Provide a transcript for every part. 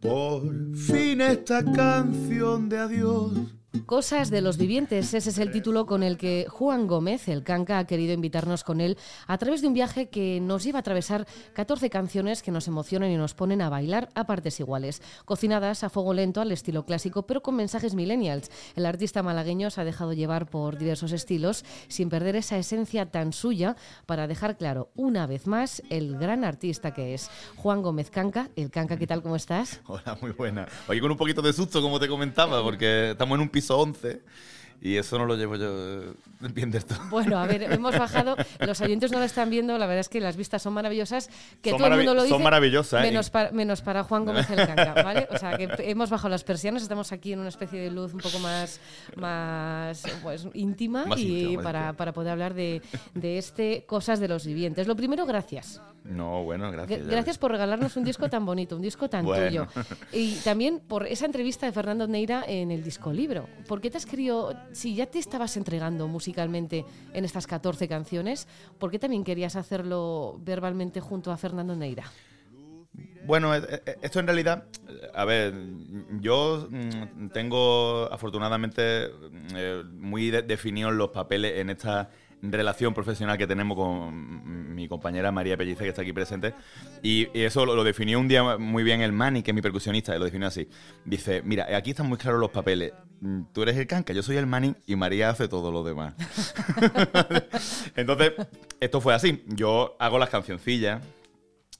Por fin esta canción de adiós Cosas de los vivientes, ese es el título con el que Juan Gómez, el canca, ha querido invitarnos con él a través de un viaje que nos lleva a atravesar 14 canciones que nos emocionan y nos ponen a bailar a partes iguales, cocinadas a fuego lento al estilo clásico, pero con mensajes millennials. El artista malagueño se ha dejado llevar por diversos estilos sin perder esa esencia tan suya para dejar claro una vez más el gran artista que es Juan Gómez Canca. El canca, ¿qué tal? ¿Cómo estás? Hola, muy buena. Oye, con un poquito de susto, como te comentaba, porque estamos en un piso 11 y eso no lo llevo yo eh, bien de esto. Bueno, a ver, hemos bajado, los oyentes no lo están viendo, la verdad es que las vistas son maravillosas, que todo el mundo lo dice. Son maravillosas, ¿eh? menos, para, menos para Juan Gómez el Canca, ¿vale? O sea, que hemos bajado las persianas, estamos aquí en una especie de luz un poco más, más pues, íntima y para, para, poder hablar de, de este Cosas de los Vivientes. Lo primero, gracias. No, bueno, gracias. Gracias por regalarnos un disco tan bonito, un disco tan tuyo. Y también por esa entrevista de Fernando Neira en el disco libro. ¿Por qué te has querido, si ya te estabas entregando musicalmente en estas 14 canciones, ¿por qué también querías hacerlo verbalmente junto a Fernando Neira? Bueno, e, e, esto en realidad, a ver, yo mm, tengo afortunadamente mm, eh, muy definidos los papeles en esta relación profesional que tenemos con mi compañera María Pellice, que está aquí presente. Y, eso lo, definió un día muy bien el Mani, que es mi percusionista, y lo definió así. Dice, mira, aquí están muy claros los papeles. Mm, tú eres el canca, yo soy el Mani y María hace todo lo demás. Entonces, esto fue así. Yo hago las cancioncillas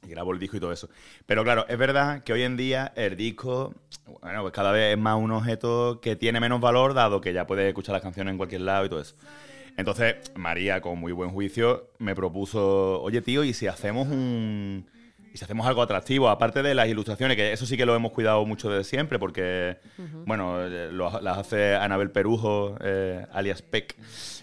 y grabo el disco y todo eso. Pero claro, es verdad que hoy en día el disco, bueno, pues cada vez es más un objeto que tiene menos valor, dado que ya puedes escuchar las canciones en cualquier lado y todo eso. Entonces, María, con muy buen juicio, me propuso, oye tío, ¿y si hacemos un... Y si hacemos algo atractivo, aparte de las ilustraciones, que eso sí que lo hemos cuidado mucho desde siempre, porque, bueno, eh, las hace Anabel Perujo, eh, alias Peck,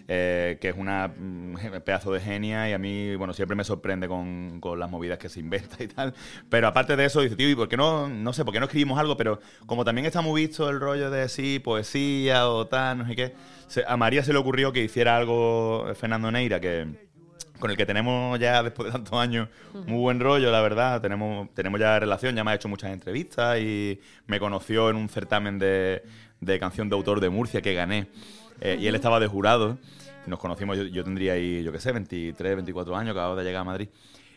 eh, que es una mm, pedazo de genia y a mí, bueno, siempre me sorprende con, con, las movidas que se inventa y tal. Pero aparte de eso, dice, tío, ¿y por qué no, no sé, por qué no escribimos algo? Pero como también está muy visto el rollo de sí, poesía o tal, no sé qué, a María se le ocurrió que hiciera algo Fernando Neira, que con el que tenemos ya después de tantos años muy buen rollo, la verdad. Tenemos, tenemos ya relación, ya me ha hecho muchas entrevistas y me conoció en un certamen de, de canción de autor de Murcia que gané. Eh, y él estaba de jurado. Nos conocimos, yo, tendría ahí, yo qué sé, 23, 24 años, acabo de llegar a Madrid.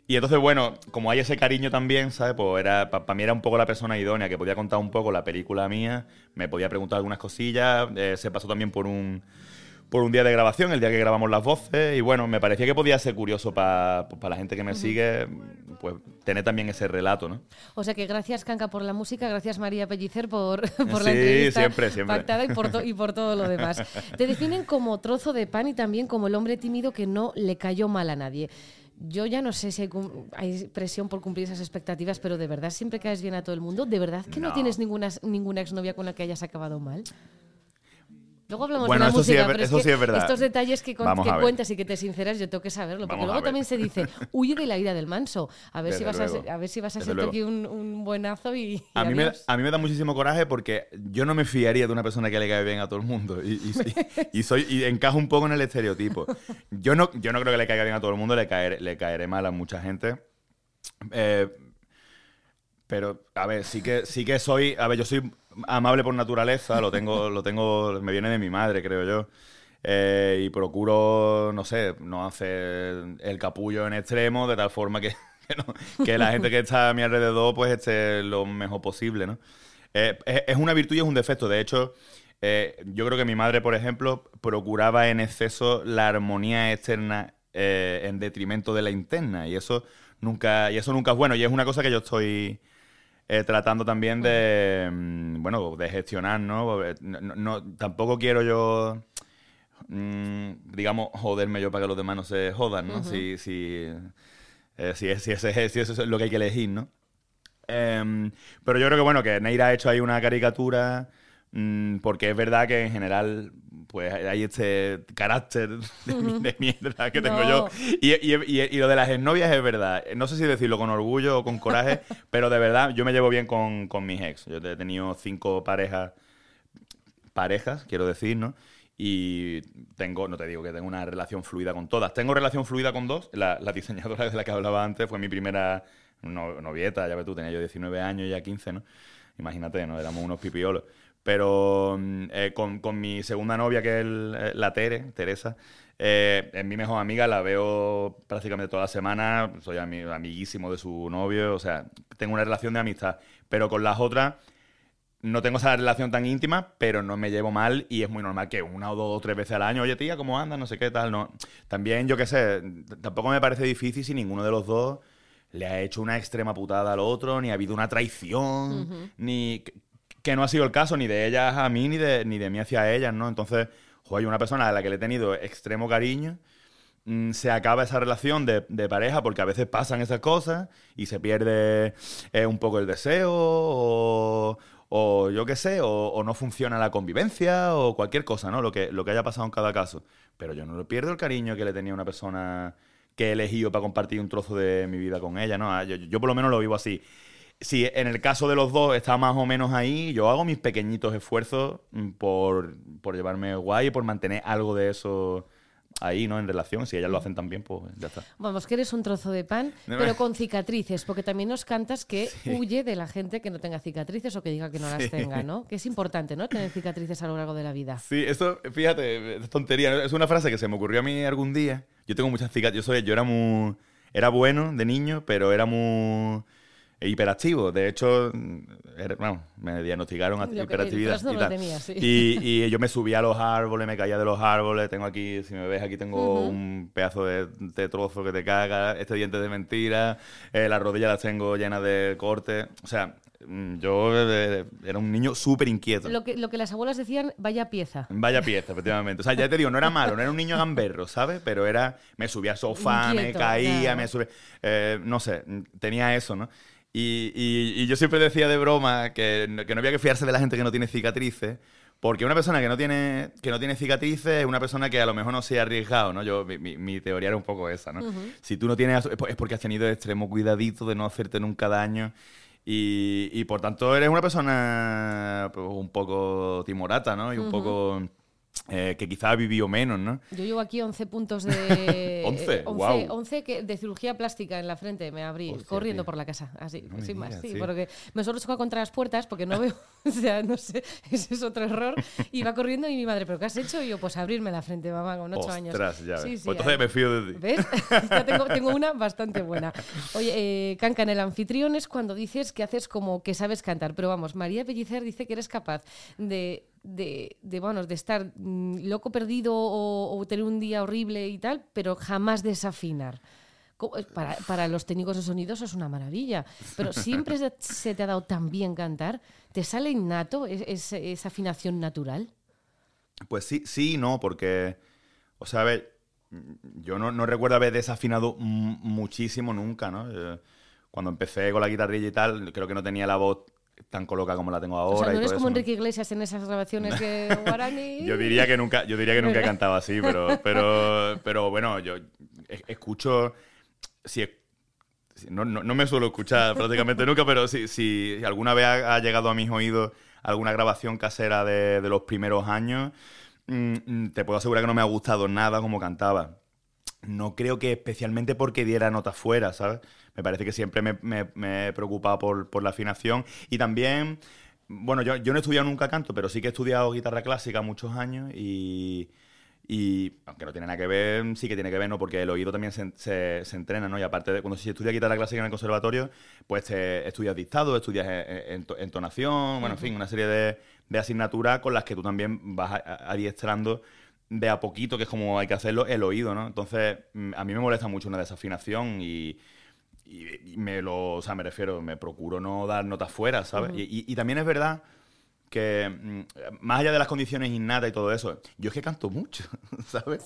Y entonces, bueno, como hay ese cariño también, ¿sabes? Pues era, para mí era un poco la persona idónea, que podía contar un poco la película mía, me podía preguntar algunas cosillas, eh, se pasó también por un por un día de grabación, el día que grabamos las voces, y bueno, me parecía que podía ser curioso para la gente que me sigue, pues tener también ese relato, ¿no? O sea que gracias, Canca, por la música, gracias, María Pellicer, por, por la entrevista siempre, siempre. pactada y por, y por todo lo demás. Te definen como trozo de pan y también como el hombre tímido que no le cayó mal a nadie. Yo ya no sé si hay, presión por cumplir esas expectativas, pero de verdad siempre caes bien a todo el mundo. ¿De verdad que no, tienes ninguna, ninguna exnovia con la que hayas acabado mal? Luego hablamos de la música, pero es que estos detalles que, cuentas y que te sinceras, yo tengo que saberlo. porque luego también se dice, huye de la ira del manso. A ver, si vas, a, a ver si vas a ser aquí un, buenazo y. a, mí me, a mí me da muchísimo coraje porque yo no me fiaría de una persona que le cae bien a todo el mundo. Y, y, soy, y encajo un poco en el estereotipo. Yo no, yo no creo que le caiga bien a todo el mundo, le, caer, le caeré mal a mucha gente. Eh, pero, a ver, sí que, sí que soy. A ver, yo soy amable por naturaleza, lo tengo, lo tengo, me viene de mi madre, creo yo. Eh, y procuro, no sé, no hacer el capullo en extremo, de tal forma que, que, la gente que está a mi alrededor pues esté lo mejor posible, ¿no? Eh, es, una virtud y es un defecto. De hecho, eh, yo creo que mi madre, por ejemplo, procuraba en exceso la armonía externa en detrimento de la interna. Y eso nunca, y eso nunca es bueno. Y es una cosa que yo estoy eh, tratando también de, mm, bueno, de gestionar, ¿no? No, no- Tampoco quiero yo, mm, digamos, joderme yo para que los demás no se jodan, ¿no? Si, si, eh, si, es- si ese- si eso es lo que hay que elegir, ¿no? Em, pero yo creo que bueno, que Neira ha hecho ahí una caricatura, mm, porque es verdad que en general, pues hay este carácter de, de mierda que tengo No. yo. Y, y- y- y lo de las exnovias es verdad. No sé si decirlo con orgullo o con coraje, pero de verdad yo me llevo bien con, con mis ex. Yo he tenido cinco parejas, parejas, quiero decir, ¿no? Y tengo, no te digo que tengo una relación fluida con todas. Tengo relación fluida con dos. La, la diseñadora de la que hablaba antes fue mi primera no- novieta, ya ves tú, tenía yo 19 años, ya 15, ¿no? Imagínate, ¿no? Éramos unos pipiolos. Pero mm, eh, con, con mi segunda novia, que es el- eh, la Tere, Teresa, eh, es mi mejor amiga, la veo prácticamente toda la semana, soy ami- amiguísimo de su novio, o sea, tengo una relación de amistad. Pero con las otras no tengo esa relación tan íntima, pero no me llevo mal y es muy normal que una o dos o tres veces al año, oye tía, ¿cómo andas? No sé qué tal, no. También, yo qué sé, tampoco me parece difícil si ninguno de los dos le ha hecho una extrema putada al otro, ni ha habido una traición, ni que- no ha sido el caso ni de ellas a mí, ni de, ni de mí hacia ellas, ¿no? Entonces, joder, una persona a la que le he tenido extremo cariño, mm, se acaba esa relación de, pareja porque a veces pasan esas cosas y se pierde eh, un poco el deseo o, o yo qué sé, o, no funciona la convivencia o cualquier cosa, ¿no? Lo que, lo que haya pasado en cada caso. Pero yo no le pierdo el cariño que le tenía una persona que he elegido para compartir un trozo de mi vida con ella, ¿no? Ah, Yo, yo por lo menos lo vivo así. Si en el caso de los dos está más o menos ahí, yo hago mis pequeñitos esfuerzos mm, por, por llevarme guay y por mantener algo de eso ahí, ¿no? En relación. Si ellas lo hacen también, pues ya está. Vamos, que eres un trozo de pan, pero con cicatrices, porque también nos cantas que huye de la gente que no tenga cicatrices o que diga que no las tenga, ¿no? Que es importante, ¿no? Tener cicatrices a lo largo de la vida. Sí, eso, fíjate, es tontería. Es una frase que se me ocurrió a mí algún día. Yo tengo muchas cicatrices. Yo, soy, yo era muy. Era bueno de niño, pero era muy hiperactivo. De hecho, era- bueno, me diagnosticaron Lo hiperactividad. y, sí. Y- y yo me subía a los árboles, me caía de los árboles. Tengo aquí, si me ves, aquí tengo un pedazo de, de trozo que te caga. Este diente de mentira. eh, las rodillas las tengo llenas de cortes. O sea, mm, yo eh, era un niño súper inquieto. Lo que, lo que las abuelas decían, vaya pieza. Vaya pieza, efectivamente. O sea, ya te digo, no era malo, no era un niño gamberro, ¿sabes? Pero era, me subía al sofá, me caía, claro. me subía, eh, no sé, tenía eso, ¿no? Y, y- y yo siempre decía de broma que, no- que no había que fiarse de la gente que no tiene cicatrices, porque una persona que no tiene, que no tiene cicatrices es una persona que a lo mejor no se ha arriesgado, ¿no? Yo, mi, mi- teoría era un poco esa, ¿no? Si tú no tienes, es porque has tenido extremo cuidadito de no hacerte nunca daño. Y, y por tanto eres una persona pues, un poco timorata, ¿no? Y un poco eh, que quizá ha vivido menos, ¿no? Yo llevo aquí 11 puntos de... 11, eh, guau. 11 que, de cirugía plástica en la frente. Me abrí Hostia, corriendo tío. por la casa, así, No sin más. digas, Sí, sí. porque me suelo chocar contra las puertas porque no veo, o sea, no sé, ese es otro error. Iba corriendo y mi madre, ¿pero qué has hecho? Y yo, pues abrirme la frente, mamá, con 8 años. Ya. Sí, Pues entonces me fío de ti. ¿Ves? Ya tengo, tengo una bastante buena. Oye, eh, Canca, en el anfitrión es cuando dices que haces como que sabes cantar, pero vamos, María Pellicer dice que eres capaz de, de, de, bueno, de estar mm, loco perdido o, tener un día horrible y tal, pero jamás desafinar. Eh, Para, para los técnicos de sonido eso es una maravilla, pero siempre se, te ha dado tan bien cantar, ¿te sale innato es- es- esa afinación natural? Pues sí, sí no, porque, o sea, a ver, yo no, no recuerdo haber desafinado muchísimo nunca, ¿no? Eh, Cuando empecé con la guitarrilla y tal, creo que no tenía la voz tan colocada como la tengo ahora. O sea, no eres todo como. Enrique Iglesias en esas grabaciones que guaraní. Yo diría que nunca, yo diría que nunca he cantado así, pero, pero, pero bueno, yo es- escucho. Si, no, no- no me suelo escuchar prácticamente nunca, pero si, si alguna vez ha, ha llegado a mis oídos alguna grabación casera de, de los primeros años, mm, te puedo asegurar que no me ha gustado nada como cantaba. No creo que especialmente porque diera notas fuera, ¿sabes? Me parece que siempre me, me- me he preocupado por, por la afinación. Y también, bueno, yo, yo no he estudiado nunca canto, pero sí que he estudiado guitarra clásica muchos años y, y aunque no tiene nada que ver, sí que tiene que ver, ¿no? Porque el oído también se, se- se entrena, ¿no? Y aparte de cuando se estudia guitarra clásica en el conservatorio, pues te estudias dictado, estudias ento- entonación, bueno, en fin, una serie de, de asignaturas con las que tú también vas adiestrando de a poquito, que es como hay que hacerlo, el oído, ¿no? Entonces, mm, a mí me molesta mucho una desafinación y, y, me lo, o sea, me refiero, me procuro no dar notas fuera, ¿sabes? y, también es verdad que mm, más allá de las condiciones innatas y todo eso, yo es que canto mucho, ¿sabes?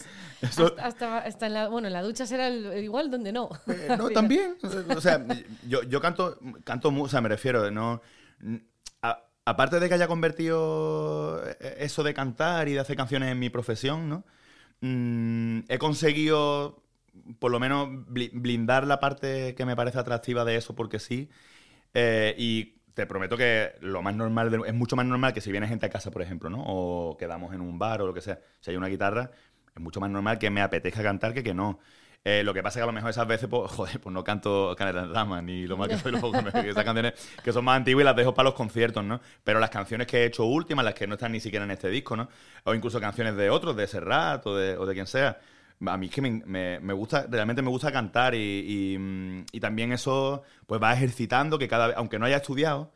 Hasta, en la, bueno, en la ducha será igual donde no. Eh, no, también. O sea, yo, yo canto, canto mucho, o sea, me refiero, no... aparte de que haya convertido eh, eso de cantar y de hacer canciones en mi profesión, ¿no? Mm, he conseguido por lo menos blindar la parte que me parece atractiva de eso porque sí. Eh, y te prometo que lo más normal, es mucho más normal que si viene gente a casa, por ejemplo, ¿no? O quedamos en un bar o lo que sea, si hay una guitarra, es mucho más normal que me apetezca cantar que que no. Eh, lo que pasa es que a lo mejor esas veces, pues, joder, pues no canto Canela de Dama, ni lo más que soy los esas canciones que son más antiguas y las dejo para los conciertos, ¿no? Pero las canciones que he hecho últimas, las que no están ni siquiera en este disco, ¿no? O incluso canciones de otros, de Serrat o de, o de quien sea, a mí es que me, me, gusta, realmente me gusta cantar y, y, también eso pues va ejercitando que cada vez, aunque no haya estudiado,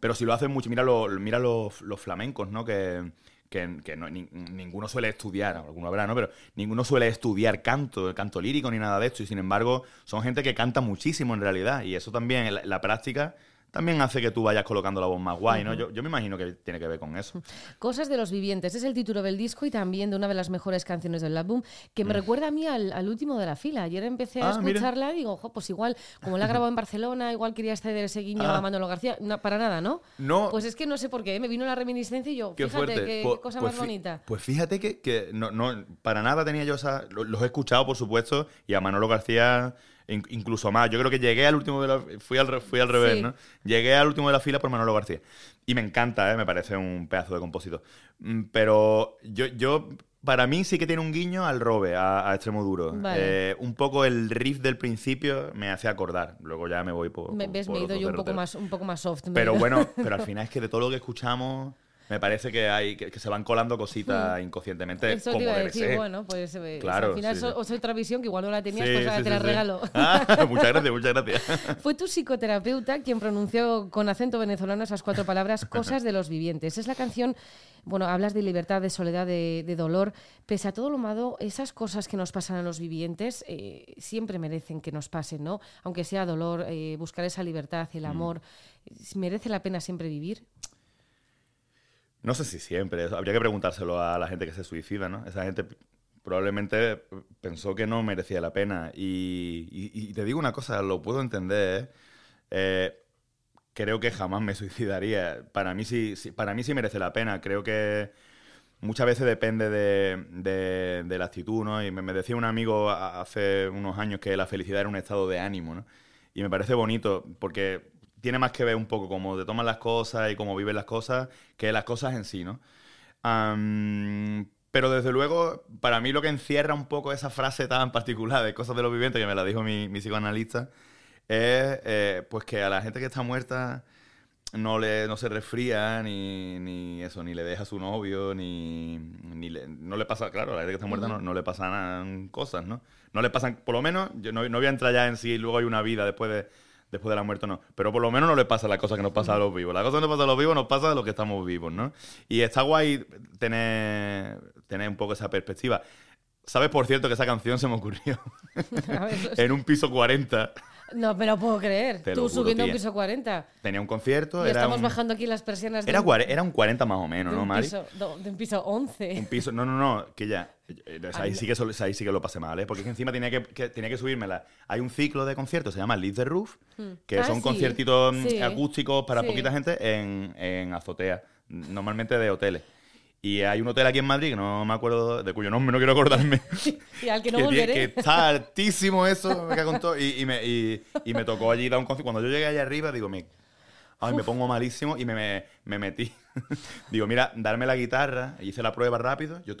pero si lo haces mucho, mira, lo, mira los, los flamencos, ¿no? Que, que, no, ninguno suele estudiar, alguno habrá, ¿no? Pero ninguno suele estudiar canto, canto lírico ni nada de esto, y sin embargo son gente que canta muchísimo en realidad, y eso también, la práctica también hace que tú vayas colocando la voz más guay, ¿no? yo, me imagino que tiene que ver con eso. Cosas de los vivientes, es el título del disco y también de una de las mejores canciones del álbum, que me mm. recuerda a mí al, último de la fila. Ayer empecé a ah, escucharla y digo, pues igual, como la grabado en Barcelona, igual quería ceder ese guiño a ah. Manolo García. para nada, ¿no? No. Pues es que no sé por qué, ¿eh? me vino la reminiscencia y yo, fíjate qué pues, cosa pues más bonita. Pues fíjate que, no, no, para nada tenía yo esa... Los he escuchado, por supuesto, y a Manolo García incluso más. Yo creo que llegué al último de la... Fui al, fui al revés, ¿no? Llegué al último de la fila por Manolo García. Y me encanta, ¿eh? Me parece un pedazo de compositor. Mm, pero yo, yo para mí sí que tiene un guiño al robe, a, Extremo Duro. Eh, un poco el riff del principio me hace acordar. Luego ya me voy por. Me, ves, me he ido yo un poco, más, un poco más soft. Pero bueno, pero al final es que de todo lo que escuchamos me parece que hay que, se van colando cositas hmm. inconscientemente. Eso como te iba a decir, bueno, pues eh, al final es otra visión que igual no la tenías, pues ahora te la regalo. Ah, muchas gracias, muchas gracias. Fue tu psicoterapeuta quien pronunció con acento venezolano esas cuatro palabras, cosas de los vivientes. Es la canción, bueno, hablas de libertad, de soledad, de, dolor. Pese a todo lo malo, esas cosas que nos pasan a los vivientes eh, siempre merecen que nos pasen, ¿no? Aunque sea dolor, eh, buscar esa libertad, el mm. amor. ¿Merece la pena siempre vivir? No sé si siempre, habría que preguntárselo a la gente que se suicida, ¿no? Esa gente probablemente pensó que no merecía la pena. Y, te digo una cosa, lo puedo entender. ¿eh? Eh, creo que jamás me suicidaría. Para mí sí, para mí sí merece la pena. Creo que muchas veces depende de, de, la actitud, ¿no? Y me, me, decía un amigo hace unos años que la felicidad era un estado de ánimo, ¿no? Y me parece bonito porque tiene más que ver un poco cómo te toman las cosas y cómo viven las cosas que las cosas en sí, ¿no? pero desde luego, para mí lo que encierra un poco esa frase tan particular de cosas de los vivientes, que me la dijo mi, psicoanalista, es eh, pues que a la gente que está muerta no, le, no se resfría, ni, ni eso, ni le deja a su novio, ni, ni le, no le pasa, claro, a la gente que está muerta no, no, le pasan cosas, ¿no? No le pasan, por lo menos, yo no, no voy a entrar ya en si luego hay una vida después de después de la muerte no. Pero por lo menos no le pasa la cosa que nos pasa a los vivos. La cosa que nos pasa a los vivos nos pasa a los que estamos vivos, ¿no? Y está guay tener, tener un poco esa perspectiva. ¿Sabes, por cierto, que esa canción se me ocurrió en un piso 40? No me lo puedo creer. Tú subiendo a un piso 40. Tenía un concierto. Y estamos bajando aquí las persianas. Era, era un 40 más o menos, ¿no, Mari? de un piso 11. Un piso, no, no, no, que ya. Eh, ahí, sí que, ahí sí que lo pasé mal, ¿eh? Porque encima tenía que, que, tenía que subírmela. Hay un ciclo de conciertos, se llama Leave the Roof, hmm. que ah, son conciertitos mm, acústicos para poquita gente en, en azotea, normalmente de hoteles. Y hay un hotel aquí en Madrid, que no me acuerdo, de cuyo nombre no quiero acordarme. y al que no volveré. Que está altísimo eso, me en todo. Y, me, y, me tocó allí dar un concierto. Cuando yo llegué allá arriba, digo, me, ay, me pongo malísimo y me, me, metí. digo, mira, darme la guitarra. Hice la prueba rápido. Yo,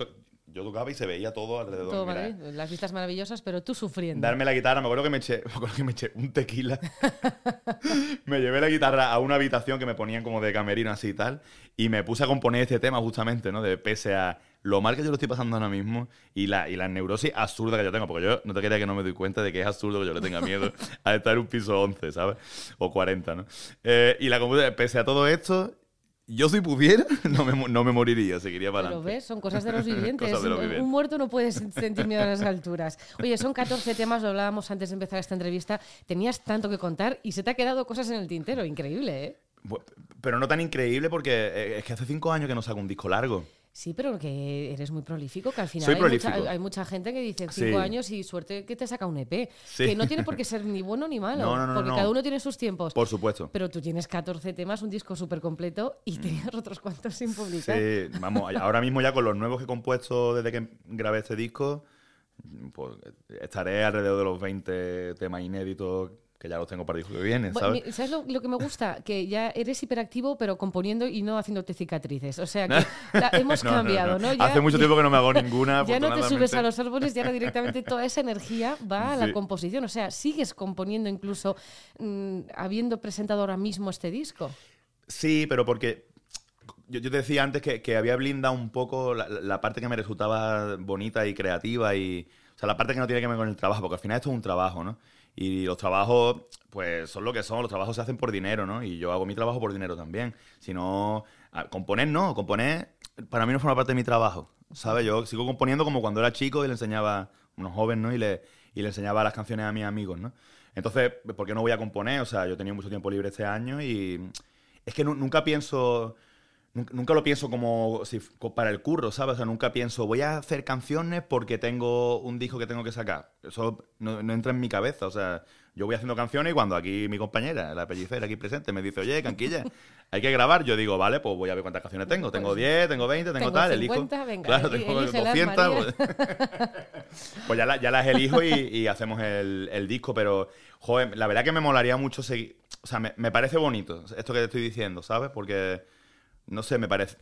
yo tocaba y se veía todo alrededor. Todo las vistas maravillosas, pero tú sufriendo. Darme la guitarra, me acuerdo que me eché, me acuerdo que me eché un tequila. me llevé la guitarra a una habitación que me ponían como de camerino así y tal, y me puse a componer este tema justamente, ¿no? De pese a lo mal que yo lo estoy pasando ahora mismo y la, y la neurosis absurda que yo tengo, porque yo no te quería que no me doy cuenta de que es absurdo que yo le tenga miedo a estar en un piso 11, ¿sabes? O 40, ¿no? Eh, y la pese a todo esto, yo si pudiera, no me, no me moriría, seguiría para adelante. ves, son cosas de los vivientes. De los Un- vivientes. Un muerto no puede sentir miedo a las alturas. Oye, son 14 temas, lo hablábamos antes de empezar esta entrevista. Tenías tanto que contar y se te ha quedado cosas en el tintero. Increíble, ¿eh? Pero no tan increíble porque eh, es que hace cinco años que no saco un disco largo. Sí, pero que eres muy prolífico, que al final Soy hay, mucha, prolífico. hay mucha gente que dice cinco Sí. años y suerte que te saca un EP. Sí. Que no tiene por qué ser ni bueno ni malo, No, no, no, porque no. cada uno tiene sus tiempos. Por supuesto. Pero tú tienes 14 temas, un disco súper completo y tenías otros cuantos sin publicar. Sí, vamos, ahora mismo ya con los nuevos que he compuesto desde que grabé este disco, pues estaré alrededor de los 20 temas inéditos que ya los tengo para el disco que viene, ¿sabes? mi- ¿Sabes lo, lo que me gusta? Que ya eres hiperactivo, pero componiendo y no haciéndote cicatrices. O sea que la- hemos No, no, cambiado, ¿no? Ya- Hace mucho tiempo que no me hago ninguna. Ya no te subes a los árboles y ahora directamente toda esa energía va a la Sí. composición. O sea, sigues componiendo incluso mm, habiendo presentado ahora mismo este disco. Sí, pero porque yo, yo te decía antes que, que había blindado un poco la, la parte que me resultaba bonita y creativa y o sea la parte que no tiene que ver con el trabajo, porque al final esto es un trabajo, ¿no? Y los trabajos, pues son lo que son, los trabajos se hacen por dinero, ¿no? Y yo hago mi trabajo por dinero también. Si no, componer no, componer para mí no forma parte de mi trabajo, ¿sabes? Yo sigo componiendo como cuando era chico y le enseñaba unos jóvenes, ¿no? Y le, y le enseñaba las canciones a mis amigos, ¿no? Entonces, ¿por qué no voy a componer? O sea, yo tenido mucho tiempo libre este año y es que nu- nunca pienso, nunca, lo pienso como si para el curro, ¿sabes? O sea, nunca pienso, voy a hacer canciones porque tengo un disco que tengo que sacar. Eso no, no entra en mi cabeza, o sea, yo voy haciendo canciones y cuando aquí mi compañera, la pellicera aquí presente, me dice, oye, Canquilla, hay que grabar, yo digo, vale, pues voy a ver cuántas canciones tengo. Tengo 10, tengo 20, tengo, Tengo tal, 50, elijo. venga, claro, tengo elígelas, 200. María. Pues, pues ya, la- ya las elijo y, y hacemos el, el disco, pero, joder, la verdad que me molaría mucho seguir. O sea, me, me parece bonito esto que te estoy diciendo, ¿sabes? Porque, no sé, me parece.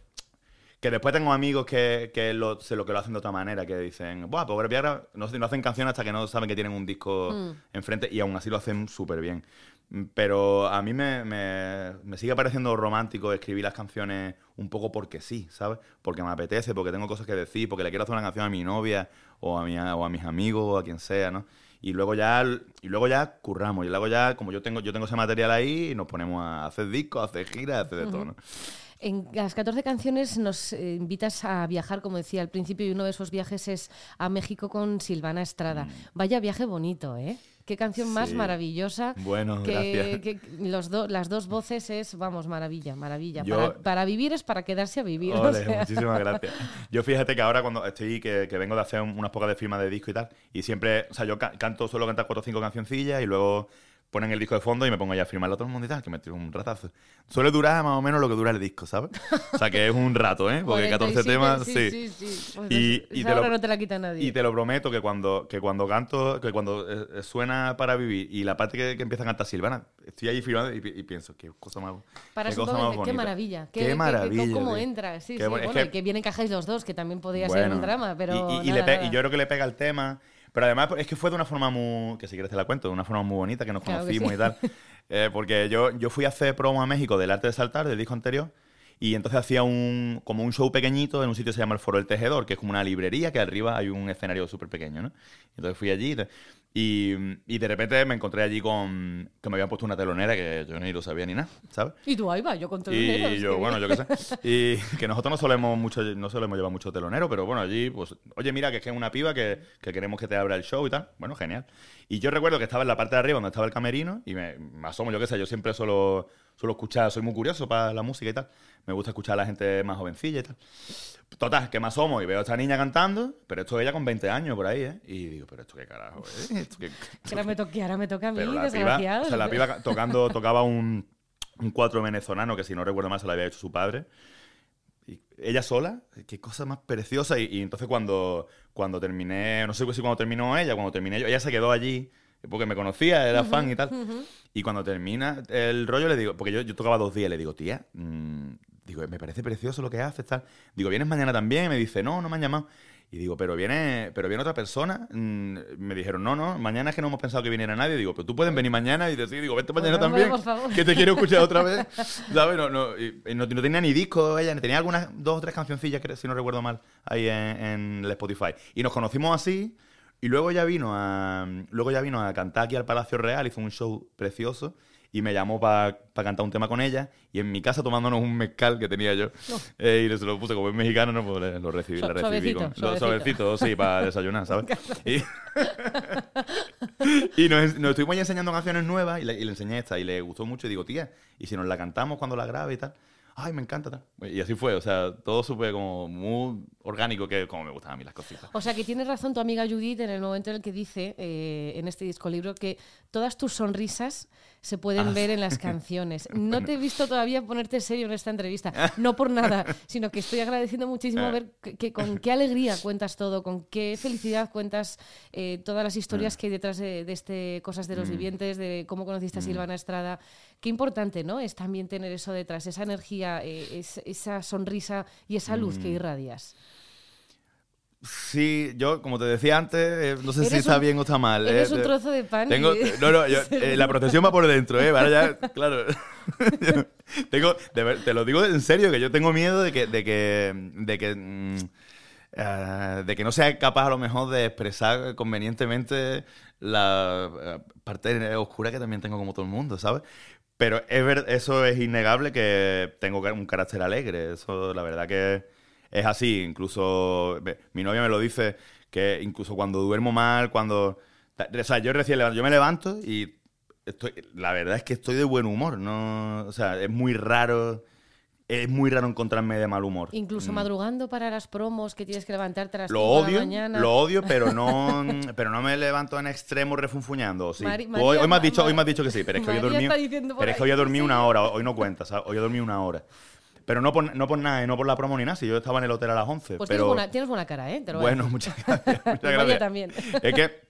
Que después tengo amigos que, que lo, sé lo que lo hacen de otra manera, que dicen, Buah, pues voy a grabar-". no, no hacen canciones hasta que no saben que tienen un disco enfrente y aún así lo hacen súper bien. Mm, Pero a mí me, me- me sigue pareciendo romántico escribir las canciones un poco porque sí, ¿sabes? Porque me apetece, porque tengo cosas que decir, porque le quiero hacer una canción a mi novia o a, mi, o a mis amigos o a quien sea, ¿no? Y luego ya y luego ya curramos. Y luego ya, como yo tengo, yo tengo ese material ahí, nos ponemos a hacer discos, a hacer giras, a hacer de todo, ¿no? En las 14 canciones nos eh, invitas a viajar, como decía al principio, y uno de esos viajes es a México con Silvana Estrada. Vaya viaje bonito, ¿eh? Qué canción más Mm. Maravillosa. Bueno, que, gracias. que los do- las dos voces es, vamos, maravilla, maravilla. Yo- Para, para vivir es para quedarse a vivir. o Ole, sea. muchísimas gracias. Yo fíjate que ahora cuando estoy, que, que vengo de hacer un- unas pocas de firmas de disco y tal, y siempre, o sea, yo ca- canto, suelo cantar cuatro o cinco cancioncillas y luego ponen el disco de fondo y me pongo ya a firmarlo a todo el mundo y tal, que me tiro un ratazo. Suele durar más o menos lo que dura el disco, ¿sabes? O sea, que es un rato, ¿eh? Porque 14 47, temas, sí. sí. sí, sí. Pues Y- y te lo- no te la quita nadie. Y te lo prometo que cuando, que cuando canto, que cuando eh, suena para vivir y la parte que, que empieza a cantar Silvana, estoy ahí firmando y, y pienso, qué cosa más, Para qué cosa más qué bonita. maravilla. Qué, Qué, qué- maravilla. cómo tío. entra. Sí, Qué sí. bueno, es Bueno, que- y que bien encajáis los dos, que también podría ser Bueno, un drama, pero. Y, y- nada, le nada. y yo creo que le pega el tema. Pero además es que fue de una forma muy. que si quieres te la cuento, de una forma muy bonita, que nos Claro que conocimos sí. y tal. Eh, porque yo, yo fui a hacer promo a México del arte de saltar, del disco anterior. Y entonces hacía un, como un show pequeñito en un sitio que se llama el Foro del Tejedor, que es como una librería que arriba hay un escenario súper pequeño, ¿no? Entonces fui allí y y, y de repente me encontré allí con que me habían puesto una telonera que yo ni lo sabía ni nada, ¿sabes? Y tú ahí va, yo con teloneros, Y yo, bueno, yo qué sé. Y que nosotros no solemos mucho, no solemos llevar mucho telonero, pero bueno, allí, pues, oye, mira, que es que es una piba que, que queremos que te abra el show y tal. Bueno, genial. Y yo recuerdo que estaba en la parte de arriba donde estaba el camerino y me, me asomo, yo qué sé, yo siempre suelo, suelo escuchar, soy muy curioso para la música y tal. Me gusta escuchar a la gente más jovencilla y tal. Total, que me asomo y veo a esta niña cantando, pero esto ella con 20 años por ahí, ¿eh? Y digo, pero esto qué carajo, ¿eh? Que ahora me toque, ahora me toca a mí, pero la piba, o sea, la piba ca- tocando, tocaba un, un cuatro venezolano que si no recuerdo mal se lo había hecho su padre. Y ella sola, qué cosa más preciosa. Y, y entonces cuando, cuando terminé, no sé si cuando terminó ella, cuando terminé yo, ella se quedó allí porque me conocía, era fan y tal. Y cuando termina el rollo le digo, porque yo, yo tocaba dos días, le digo, tía, mm, digo, me parece precioso lo que haces, tal. Digo, ¿vienes mañana también? Y me dice, no, no me han llamado. Y digo, pero viene, pero viene otra persona. Mm, Me dijeron, no, no, mañana es que no hemos pensado que viniera nadie. Digo, pero tú puedes venir mañana. Y sí, digo, vente mañana Pues también. Que te quiero escuchar otra vez. ¿Sabes? No, no, y- y no, no tenía ni disco ella, tenía algunas dos o tres cancioncillas, si no recuerdo mal, ahí en, en el Spotify. Y nos conocimos así. Y luego ya vino a luego ya vino a cantar aquí al Palacio Real, hizo un show precioso. Y me llamó para cantar un tema con ella y en mi casa tomándonos un mezcal que tenía yo eh, y se lo puse como es mexicano, no pues lo recibí, la recibí con suavecito. suavecito, sí, para desayunar, ¿sabes? y y nos, nos estuvimos ahí enseñando canciones nuevas y le, y le enseñé esta y le gustó mucho y digo, tía, ¿y si nos la cantamos cuando la grabe y tal? Ay, me encanta. tal. Y así fue, o sea, todo súper como muy orgánico, que como me gustan a mí las cositas. O sea que tienes razón tu amiga Judith en el momento en el que dice eh, en este disco libro que todas tus sonrisas se pueden Ah, ver en las canciones. No te he visto todavía ponerte serio en esta entrevista, no por nada, sino que estoy agradeciendo muchísimo Ah. ver que, que con qué alegría cuentas todo, con qué felicidad cuentas eh, todas las historias que hay detrás de, de este Cosas de los Mm. Vivientes, de cómo conociste a Silvana Estrada. Qué importante, ¿no? Es también tener eso detrás, esa energía, eh, es- esa sonrisa y esa luz Mm. que irradias. Sí, yo, como te decía antes, eh, no sé si está un- bien o está mal. eres eh, un eh, trozo de pan Tengo, y- no, no, yo- eh, la procesión va por dentro, ¿eh? Ya, claro. tengo, de te lo digo en serio, que yo tengo miedo de que, de que, de que, mm, eh, de que no sea capaz a lo mejor de expresar convenientemente la eh, parte oscura que también tengo como todo el mundo, ¿sabes? Pero es eso es innegable que tengo un carácter alegre. Eso, la verdad que es así. Incluso mi novia me lo dice que incluso cuando duermo mal, cuando... O sea, yo recién yo me levanto y estoy, la verdad es que estoy de buen humor. No, o sea, es muy raro, es muy raro encontrarme de mal humor. Incluso Mm. madrugando para las promos que tienes que levantarte a las Lo 5 de la odio, mañana. lo odio, pero no, pero no me levanto en extremo refunfuñando. Sí. Mari- Tú María- hoy, hoy me has dicho, hoy me has dicho que sí, pero es que hoy he dormido, pero es que hoy he dormido sí. una hora, hoy no cuenta, ¿sabes? Hoy he dormido una hora. Pero no por, no por nada, y no por la promo ni nada, si yo estaba en el hotel a las 11. Pues pero... tienes, buena, tienes buena cara, ¿eh? Te lo Bueno, muchas gracias. Muchas gracias. también. Es que,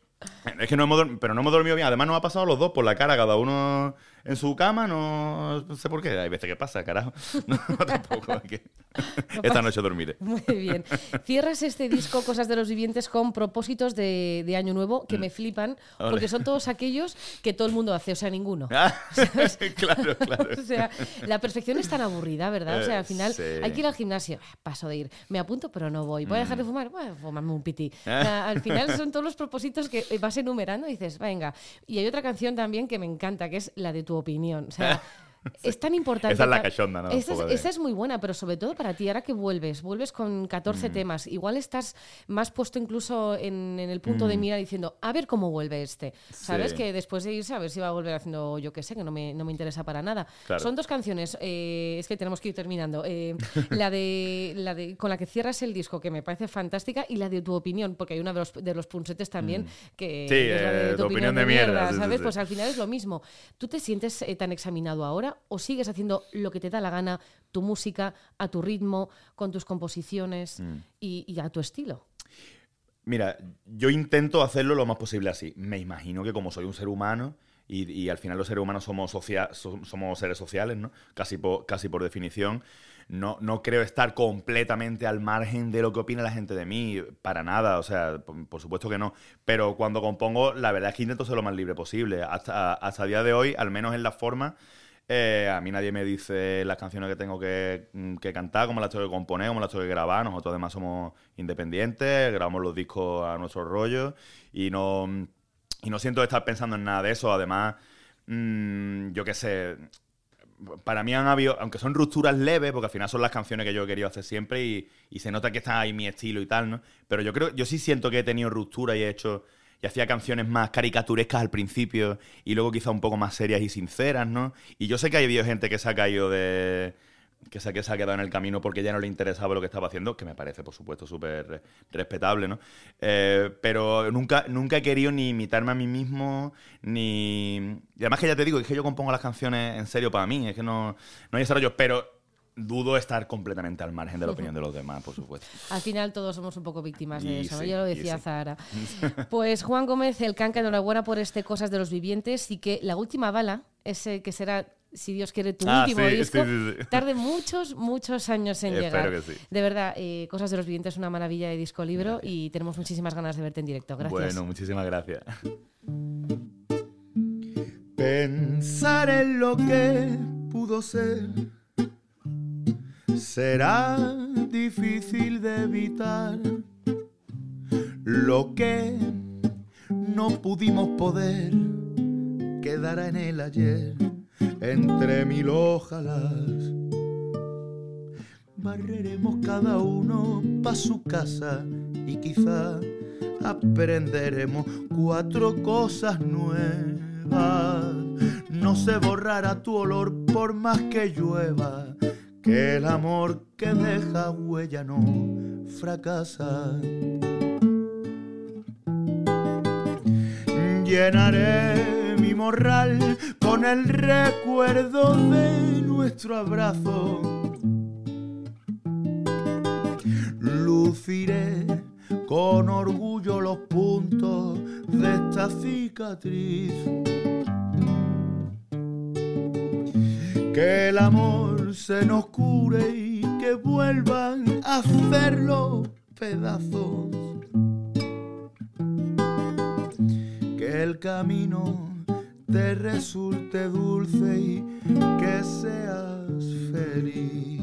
es que no hemos dormido, pero no hemos dormido bien. Además, nos ha pasado los dos por la cara, cada uno en su cama. No, sé por qué. Hay veces que pasa, carajo. No, tampoco. que- Esta noche dormiré. Muy bien. Cierras este disco, Cosas de los Vivientes, con propósitos de, de Año Nuevo que me flipan, Ole. porque son todos aquellos que todo el mundo hace, o sea, ninguno. Ah, claro, claro. O sea, la perfección es tan aburrida, ¿verdad? O sea, al Eh, final sí. hay que ir al gimnasio. Ah, Paso de ir. Me apunto, pero no voy. ¿Voy a dejar de fumar? Bueno, fumarme un piti. O sea, al final son todos los propósitos que vas enumerando y dices, venga. Y hay otra canción también que me encanta, que es la de tu opinión. O sea, es tan importante. Esa es la cachonda, ¿no? Esa es, de- esa es muy buena, pero sobre todo para ti, ahora que vuelves, vuelves con 14 temas. Igual estás más puesto incluso en, en el punto de mira diciendo, a ver cómo vuelve este. ¿Sabes? Sí. Que después de irse, a ver si va a volver haciendo, yo qué sé, que no me, no me interesa para nada. Claro. Son dos canciones, eh, es que tenemos que ir terminando. Eh, la, de, la de con la que cierras el disco, que me parece fantástica, y la de tu opinión, porque hay una de los, de los punsetes también, que Sí, es la de eh, tu opinión de mierda, ¿sabes? sí. Pues al final es lo mismo. ¿Tú te sientes tan examinado ahora o sigues haciendo lo que te da la gana, tu música, a tu ritmo, con tus composiciones Mm. y, y a tu estilo? Mira, yo intento hacerlo lo más posible así. Me imagino que como soy un ser humano y, y al final los seres humanos somos, socia- so- somos seres sociales, ¿no? Casi por, casi por definición. No, no creo estar completamente al margen de lo que opina la gente de mí, para nada, o sea, por, por supuesto que no. Pero cuando compongo, la verdad es que intento ser lo más libre posible. Hasta, hasta día de hoy, al menos en la forma, eh, a mí nadie me dice las canciones que tengo que, mm, que cantar, cómo las tengo que componer, cómo las tengo que grabar. Nosotros además somos independientes, grabamos los discos a nuestro rollo y no, y no siento estar pensando en nada de eso. Además, mm, yo qué sé, para mí han habido, aunque son rupturas leves, porque al final son las canciones que yo he querido hacer siempre y, se nota que está ahí mi estilo y tal, ¿no? Pero yo creo, yo sí siento que he tenido rupturas y he hecho, y hacía canciones más caricaturescas al principio y luego quizá un poco más serias y sinceras, ¿no? Y yo sé que ha habido gente que se ha caído de... Que se, que se ha quedado en el camino porque ya no le interesaba lo que estaba haciendo, que me parece, por supuesto, súper re- respetable, ¿no? Eh, pero nunca, nunca he querido ni imitarme a mí mismo, ni... Y además que ya te digo, es que yo compongo las canciones en serio para mí, es que no, no hay desarrollo, pero dudo estar completamente al margen de la opinión de los demás, por supuesto. Al final todos somos un poco víctimas de Y eso, ¿no? ya lo decía sí. Zahara. Pues Juan Gómez, el canca, enhorabuena por este Cosas de los Vivientes y que la última bala, ese que será, si Dios quiere, tu Ah, último sí, disco, sí, sí, sí. tarde muchos, muchos años en Espero llegar. que sí. De verdad, eh, Cosas de los Vivientes es una maravilla de disco libro y tenemos muchísimas ganas de verte en directo. Gracias. Bueno, muchísimas gracias. Pensar en lo que pudo ser será difícil de evitar. Lo que no pudimos poder quedará en el ayer. entre mil ojalás. Barreremos cada uno pa' su casa y quizá aprenderemos cuatro cosas nuevas. No se borrará tu olor por más que llueva, que el amor que deja huella no fracasa. Llenaré mi morral con el recuerdo de nuestro abrazo. Luciré con orgullo los puntos de esta cicatriz. Que el amor se nos cure y que vuelvan a hacerlo pedazos. Que el camino te resulte dulce y que seas feliz.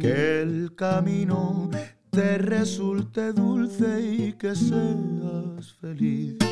Que el camino te resulte dulce y que seas feliz.